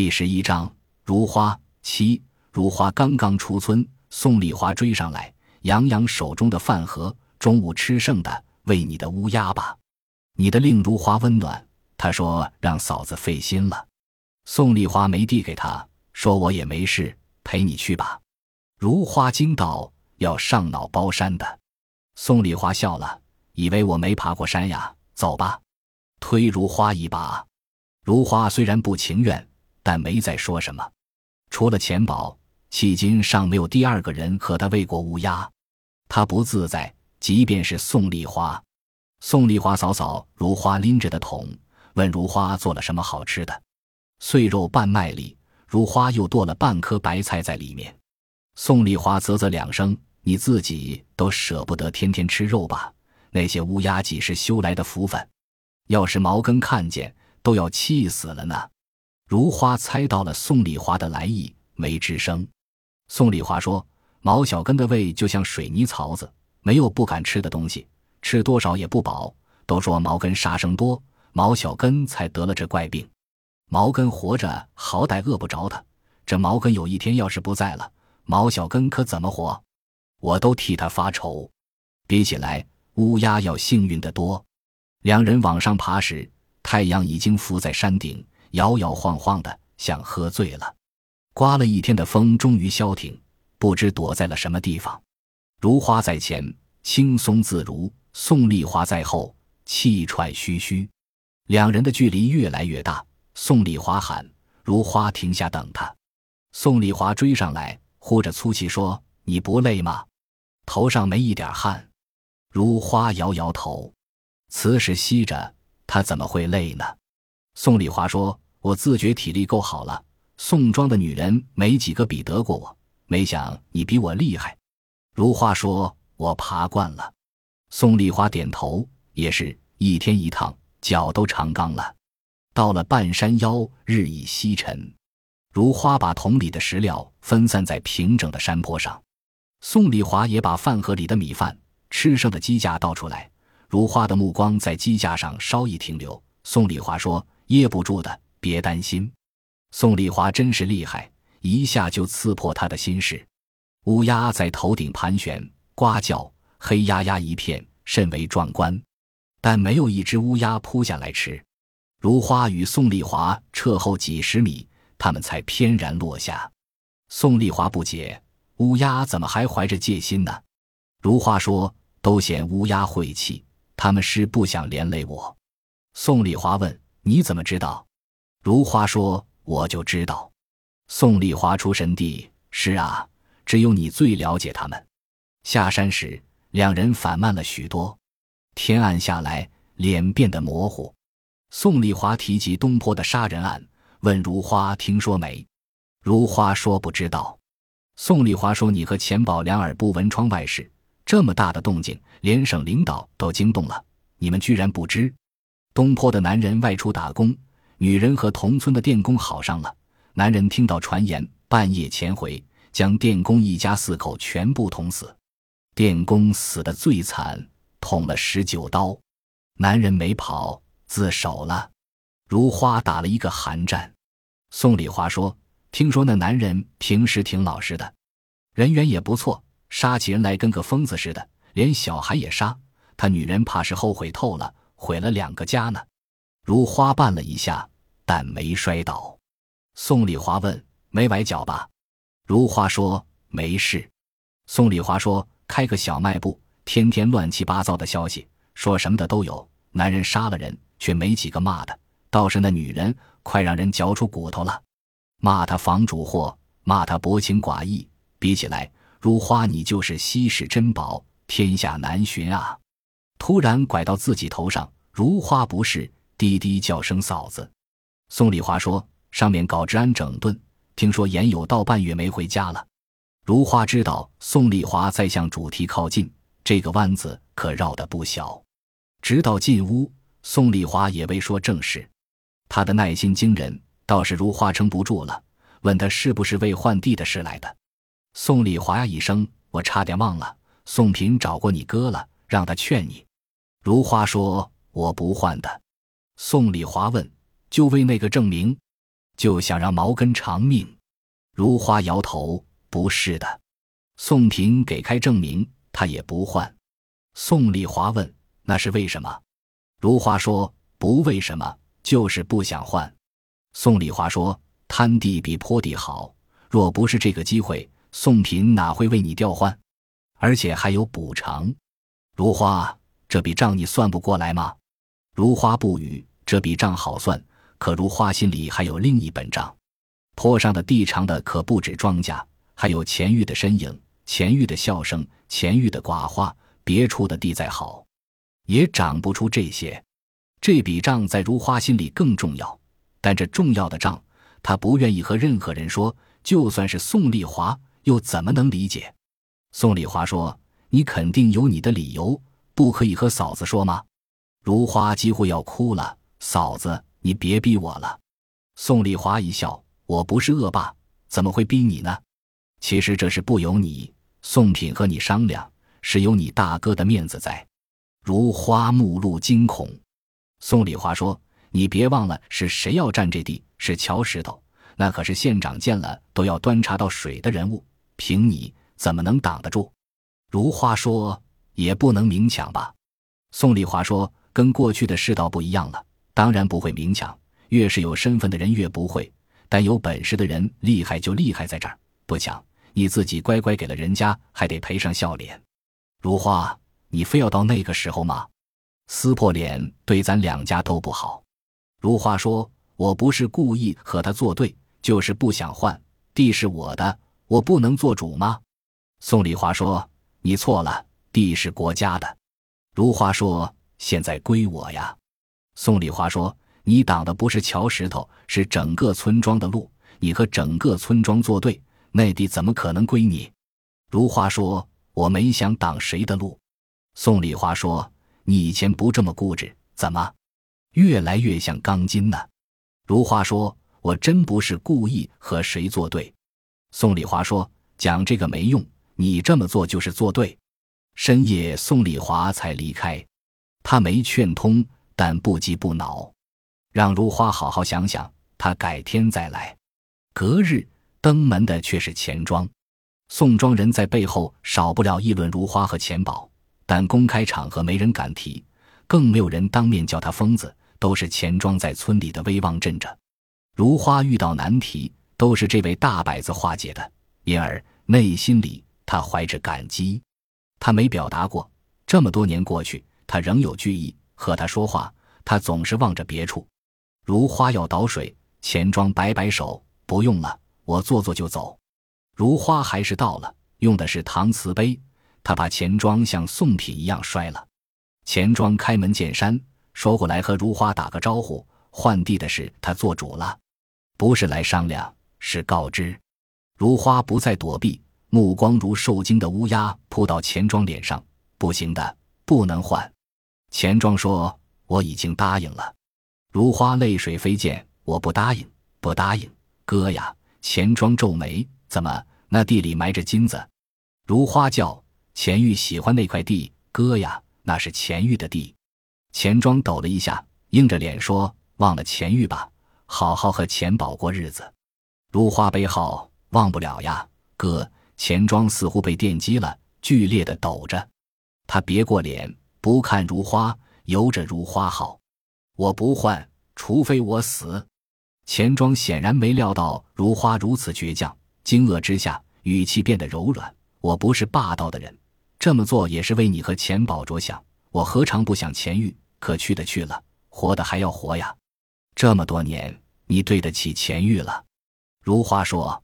第十一章，如花七。如花刚刚出村，宋丽华追上来，扬扬手中的饭盒，中午吃剩的，喂你的乌鸦吧。你的令如花温暖。他说让嫂子费心了。宋丽华没递给他，说我也没事，陪你去吧。如花惊道：“要上脑包山的。”宋丽华笑了，以为我没爬过山呀。走吧，推如花一把。如花虽然不情愿，但没再说什么。除了钱宝，迄今尚没有第二个人和他喂过乌鸦。他不自在，即便是宋丽华。宋丽华嫂嫂如花拎着的桶，问如花做了什么好吃的。碎肉拌麦粒，如花又剁了半颗白菜在里面。宋丽华啧啧两声：“你自己都舍不得天天吃肉吧？那些乌鸦几是修来的福分？要是毛根看见，都要气死了呢。”如花猜到了宋丽华的来意，没吱声。宋丽华说：“毛小根的胃就像水泥槽子，没有不敢吃的东西，吃多少也不饱。都说毛根杀生多，毛小根才得了这怪病。毛根活着好歹饿不着他，这毛根有一天要是不在了，毛小根可怎么活？我都替他发愁。比起来，乌鸦要幸运得多。”两人往上爬时，太阳已经浮在山顶，摇摇晃晃的，像喝醉了。刮了一天的风终于消停，不知躲在了什么地方。如花在前，轻松自如；宋丽华在后，气喘吁吁。两人的距离越来越大。宋丽华喊：“如花，停下，等他。”宋丽华追上来，呼着粗气说：“你不累吗？头上没一点汗。”如花摇摇头，此时吸着，他怎么会累呢？宋丽华说：“我自觉体力够好了。”宋庄的女人没几个比得过我，没想你比我厉害。如花说：“我爬惯了。”宋丽华点头，也是一天一趟，脚都长刚了。到了半山腰，日已西沉。如花把桶里的食料分散在平整的山坡上，宋丽华也把饭盒里的米饭、吃剩的鸡架倒出来。如花的目光在鸡架上稍一停留，宋丽华说：“噎不住的，别担心。”宋丽华真是厉害，一下就刺破他的心事。乌鸦在头顶盘旋、呱叫，黑压压一片，甚为壮观。但没有一只乌鸦扑下来吃。如花与宋丽华撤后几十米，他们才翩然落下。宋丽华不解：乌鸦怎么还怀着戒心呢？如花说：“都嫌乌鸦晦气，他们是不想连累我。”宋丽华问：“你怎么知道？”如花说。我就知道，宋丽华出神地。是啊，只有你最了解他们。下山时，两人反慢了许多。天暗下来，脸变得模糊。宋丽华提及东坡的杀人案，问如花听说没？如花说不知道。宋丽华说：“你和钱宝两耳不闻窗外事，这么大的动静，连省领导都惊动了，你们居然不知？东坡的男人外出打工。”女人和同村的电工好上了，男人听到传言，半夜潜回，将电工一家四口全部捅死。电工死的最惨，捅了十九刀，男人没跑，自首了。如花打了一个寒战。宋丽华说：“听说那男人平时挺老实的，人缘也不错，杀起人来跟个疯子似的，连小孩也杀。他女人怕是后悔透了，毁了两个家呢。”如花绊了一下。但没摔倒。宋丽华问：“没崴脚吧？”如花说：“没事。”宋丽华说：“开个小卖部，天天乱七八糟的消息，说什么的都有。男人杀了人，却没几个骂的，倒是那女人，快让人嚼出骨头了。骂他房主货，骂他薄情寡义。比起来，如花你就是稀世珍宝，天下难寻啊！”突然拐到自己头上，如花不是，低低叫声嫂子。宋丽华说：“上面搞治安整顿，听说严有道半月没回家了。”如花知道宋丽华在向主题靠近，这个弯子可绕得不小。直到进屋，宋丽华也未说正事。他的耐心惊人，倒是如花撑不住了，问他是不是为换地的事来的。宋丽华呀一声：“我差点忘了，宋平找过你哥了，让他劝你。”如花说：“我不换的。”宋丽华问。就为那个证明，就想让毛根偿命。如花摇头：“不是的。”宋平给开证明，他也不换。宋丽华问：“那是为什么？”如花说：“不为什么，就是不想换。”宋丽华说：“滩地比坡地好，若不是这个机会，宋平哪会为你调换？而且还有补偿。”如花，这笔账你算不过来吗？如花不语。这笔账好算，可如花心里还有另一本账。坡上的地长的可不止庄稼，还有钱玉的身影、钱玉的笑声、钱玉的寡话。别处的地再好，也长不出这些。这笔账在如花心里更重要，但这重要的账，他不愿意和任何人说。就算是宋丽华，又怎么能理解？宋丽华说：“你肯定有你的理由，不可以和嫂子说吗？”如花几乎要哭了。嫂子，你别逼我了。宋丽华一笑：“我不是恶霸，怎么会逼你呢？其实这是不由你。宋品和你商量，是有你大哥的面子在。”如花目露惊恐。宋丽华说：“你别忘了，是谁要占这地？是乔石头，那可是县长见了都要端茶倒水的人物。凭你怎么能挡得住？”如花说：“也不能明抢吧。”宋丽华说：“跟过去的世道不一样了。”当然不会明抢，越是有身份的人越不会。但有本事的人厉害就厉害在这儿，不抢，你自己乖乖给了人家，还得赔上笑脸。如花，你非要到那个时候吗？撕破脸对咱两家都不好。如花说：“我不是故意和他作对，就是不想换地是我的，我不能做主吗？”宋丽华说：“你错了，地是国家的。”如花说：“现在归我呀。”宋礼华说：“你挡的不是桥石头，是整个村庄的路。你和整个村庄作对，那地怎么可能归你？”如花说：“我没想挡谁的路。”宋礼华说：“你以前不这么固执，怎么越来越像钢筋呢？”如花说：“我真不是故意和谁作对。”宋礼华说：“讲这个没用，你这么做就是作对。”深夜，宋丽华才离开，他没劝通。但不急不恼，让如花好好想想，他改天再来。隔日登门的却是钱庄，宋庄人在背后少不了议论如花和钱宝，但公开场合没人敢提，更没有人当面叫他疯子。都是钱庄在村里的威望镇着，如花遇到难题，都是这位大摆子化解的，因而内心里他怀着感激。他没表达过，这么多年过去，他仍有惧意。和他说话，他总是望着别处。如花要倒水，钱庄摆摆手，不用了，我坐坐就走。如花还是倒了，用的是搪瓷杯，他把钱庄像送品一样摔了。钱庄开门见山说过来和如花打个招呼，换地的事他做主了，不是来商量，是告知。如花不再躲避，目光如受惊的乌鸦扑到钱庄脸上，不行的，不能换。钱庄说：“我已经答应了。”如花泪水飞溅，我不答应，不答应，哥呀！钱庄皱眉：“怎么？那地里埋着金子？”如花叫：“钱玉喜欢那块地，哥呀，那是钱玉的地。”钱庄抖了一下，硬着脸说：“忘了钱玉吧，好好和钱宝过日子。”如花悲号：“忘不了呀，哥。”钱庄似乎被电击了，剧烈的抖着，他别过脸。不看如花，由着如花好。我不换，除非我死。钱庄显然没料到如花如此倔强，惊愕之下，语气变得柔软。我不是霸道的人，这么做也是为你和钱宝着想。我何尝不想钱玉？可去的去了，活的还要活呀。这么多年，你对得起钱玉了。如花说：“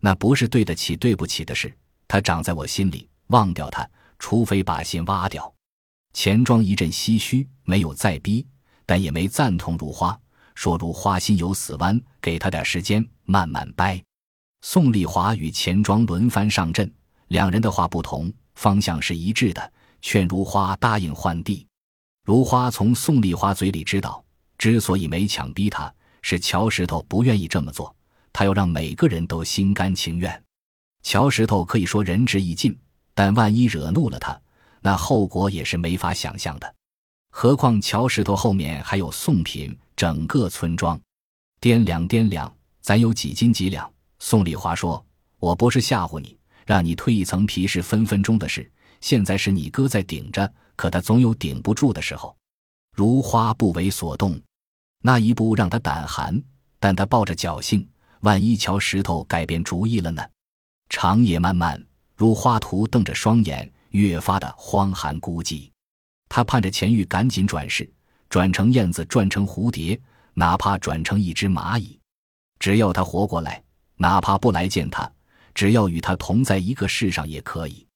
那不是对得起对不起的事，他长在我心里，忘掉他，除非把心挖掉。”钱庄一阵唏嘘，没有再逼，但也没赞同如花，说如花心有死弯，给他点时间慢慢掰。宋丽华与钱庄轮番上阵，两人的话不同，方向是一致的，劝如花答应换地。如花从宋丽华嘴里知道，之所以没强逼他，是乔石头不愿意这么做，他要让每个人都心甘情愿。乔石头可以说仁至义尽，但万一惹怒了他。那后果也是没法想象的，何况乔石头后面还有宋品，整个村庄掂量掂量，咱有几斤几两？宋丽华说：“我不是吓唬你，让你蜕一层皮是分分钟的事。现在是你哥在顶着，可他总有顶不住的时候。”如花不为所动，那一步让他胆寒，但他抱着侥幸，万一乔石头改变主意了呢？长夜漫漫，如花图瞪着双眼，越发的荒寒孤寂。他盼着钱玉赶紧转世，转成燕子，转成蝴蝶，哪怕转成一只蚂蚁，只要他活过来，哪怕不来见他，只要与他同在一个世上也可以。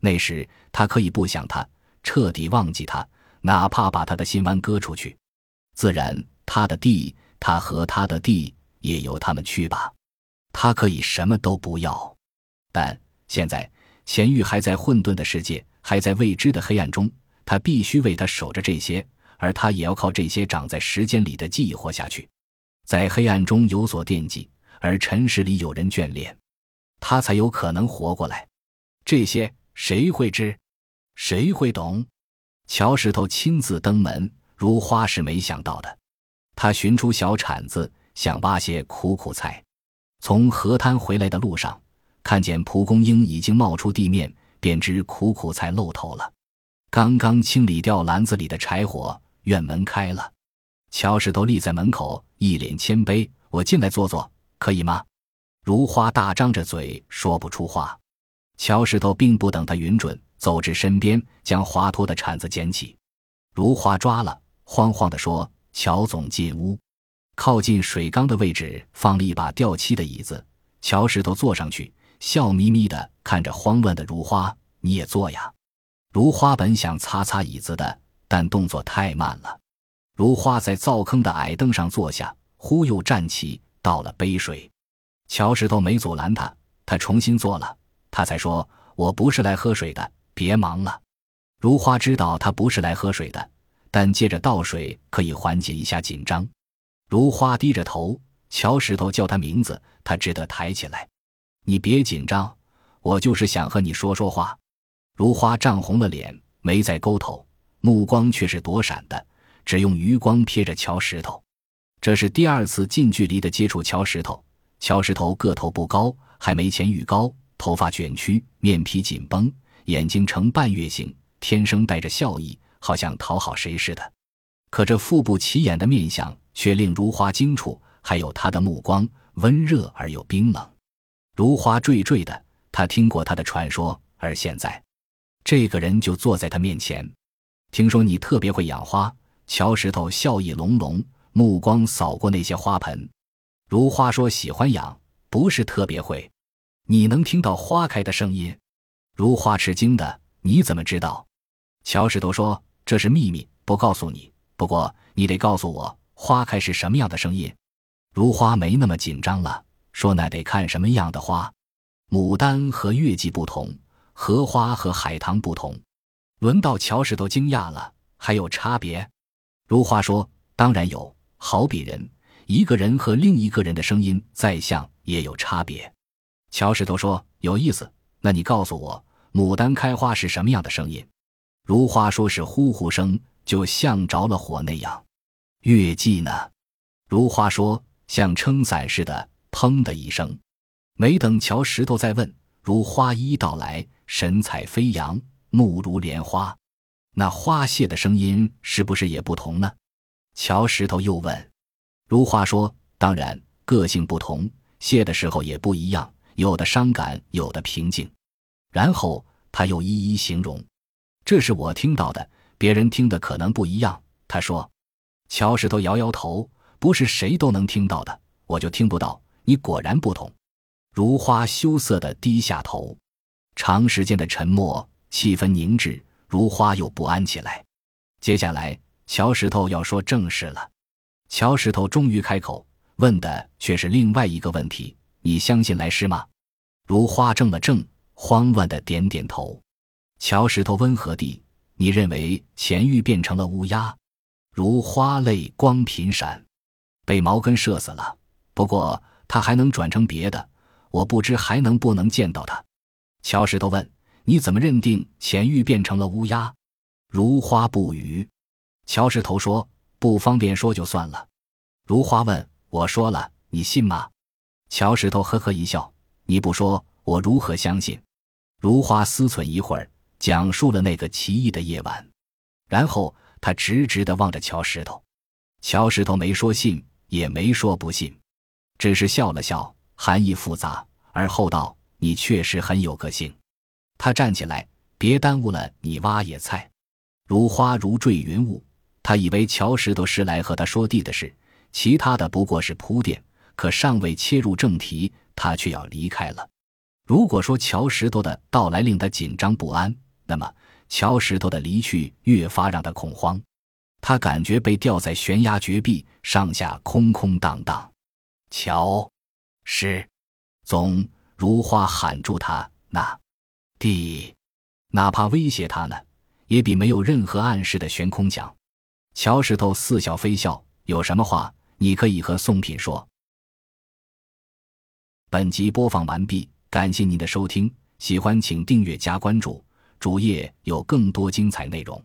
那时他可以不想他，彻底忘记他。哪怕把他的心丸割出去，自然他的地，他和他的地也由他们去吧。他可以什么都不要，但现在钱玉还在混沌的世界，还在未知的黑暗中，他必须为他守着这些，而他也要靠这些长在时间里的记忆活下去。在黑暗中有所惦记，而尘世里有人眷恋，他才有可能活过来。这些谁会知？谁会懂？乔石头亲自登门，如花是没想到的。他寻出小铲子，想挖些苦苦菜。从河滩回来的路上，看见蒲公英已经冒出地面，便知苦苦菜露头了。刚刚清理掉篮子里的柴火，院门开了。乔石头立在门口，一脸谦卑：“我进来坐坐，可以吗？”如花大张着嘴，说不出话。乔石头并不等他允准。走至身边，将滑脱的铲子捡起，如花抓了，慌慌地说：“乔总进屋，靠近水缸的位置放了一把掉漆的椅子。乔石头坐上去，笑眯眯的看着慌乱的如花：‘你也坐呀。’如花本想擦擦椅子的，但动作太慢了。如花在灶坑的矮凳上坐下，忽又站起，倒了杯水。乔石头没阻拦他，他重新坐了，他才说：‘我不是来喝水的。’别忙了，如花知道他不是来喝水的，但借着倒水可以缓解一下紧张。如花低着头，乔石头叫他名字，他只得抬起来。你别紧张，我就是想和你说说话。如花涨红了脸，没再勾头，目光却是躲闪的，只用余光瞥着乔石头。这是第二次近距离的接触乔石头。乔石头个头不高，还没钱玉高，头发卷曲，面皮紧绷。眼睛呈半月形，天生带着笑意，好像讨好谁似的。可这腹部起眼的面相却令如花惊触，还有他的目光温热而又冰冷。如花惴惴的，他听过他的传说，而现在，这个人就坐在他面前。听说你特别会养花，乔石头笑意隆隆，目光扫过那些花盆。如花说：“喜欢养，不是特别会。你能听到花开的声音。”如花吃惊的，你怎么知道？乔石头说：“这是秘密，不告诉你。不过你得告诉我，花开是什么样的声音。”如花没那么紧张了，说：“那得看什么样的花。牡丹和月季不同，荷花和海棠不同。”轮到乔石头惊讶了，还有差别？如花说：“当然有，好比人，一个人和另一个人的声音再像，也有差别。”乔石头说：“有意思。”那你告诉我，牡丹开花是什么样的声音？如花说是呼呼声，就像着了火那样。月季呢？如花说像撑伞似的，砰的一声。没等乔石头再问，如花一一道来，神采飞扬，目如莲花。那花谢的声音是不是也不同呢？乔石头又问。如花说：当然，个性不同，谢的时候也不一样。有的伤感，有的平静，然后他又一一形容。这是我听到的，别人听的可能不一样。他说：“乔石头摇摇头，不是谁都能听到的，我就听不到。你果然不同。”如花羞涩的低下头，长时间的沉默，气氛凝滞，如花又不安起来。接下来，乔石头要说正事了。乔石头终于开口，问的却是另外一个问题。你相信来世吗？如花怔了怔，慌乱的点点头。乔石头温和地：“你认为钱玉变成了乌鸦？”如花泪光频闪，被毛根射死了。不过他还能转成别的，我不知还能不能见到他。乔石头问：“你怎么认定钱玉变成了乌鸦？”如花不语。乔石头说：“不方便说就算了。”如花问：“我说了，你信吗？”乔石头呵呵一笑：“你不说，我如何相信？”如花思忖一会儿，讲述了那个奇异的夜晚，然后他直直地望着乔石头。乔石头没说信，也没说不信，只是笑了笑，含义复杂，而后道：“你确实很有个性。”他站起来，别耽误了你挖野菜。如花如坠云雾，他以为乔石头是来和他说地的事，其他的不过是铺垫。可尚未切入正题，他却要离开了。如果说乔石头的到来令他紧张不安，那么乔石头的离去越发让他恐慌。他感觉被吊在悬崖绝壁，上下空空荡荡。乔，是，总如花喊住他，那，地，哪怕威胁他呢，也比没有任何暗示的悬空强。乔石头似笑非笑，有什么话你可以和宋品说。本集播放完毕，感谢您的收听，喜欢请订阅加关注，主页有更多精彩内容。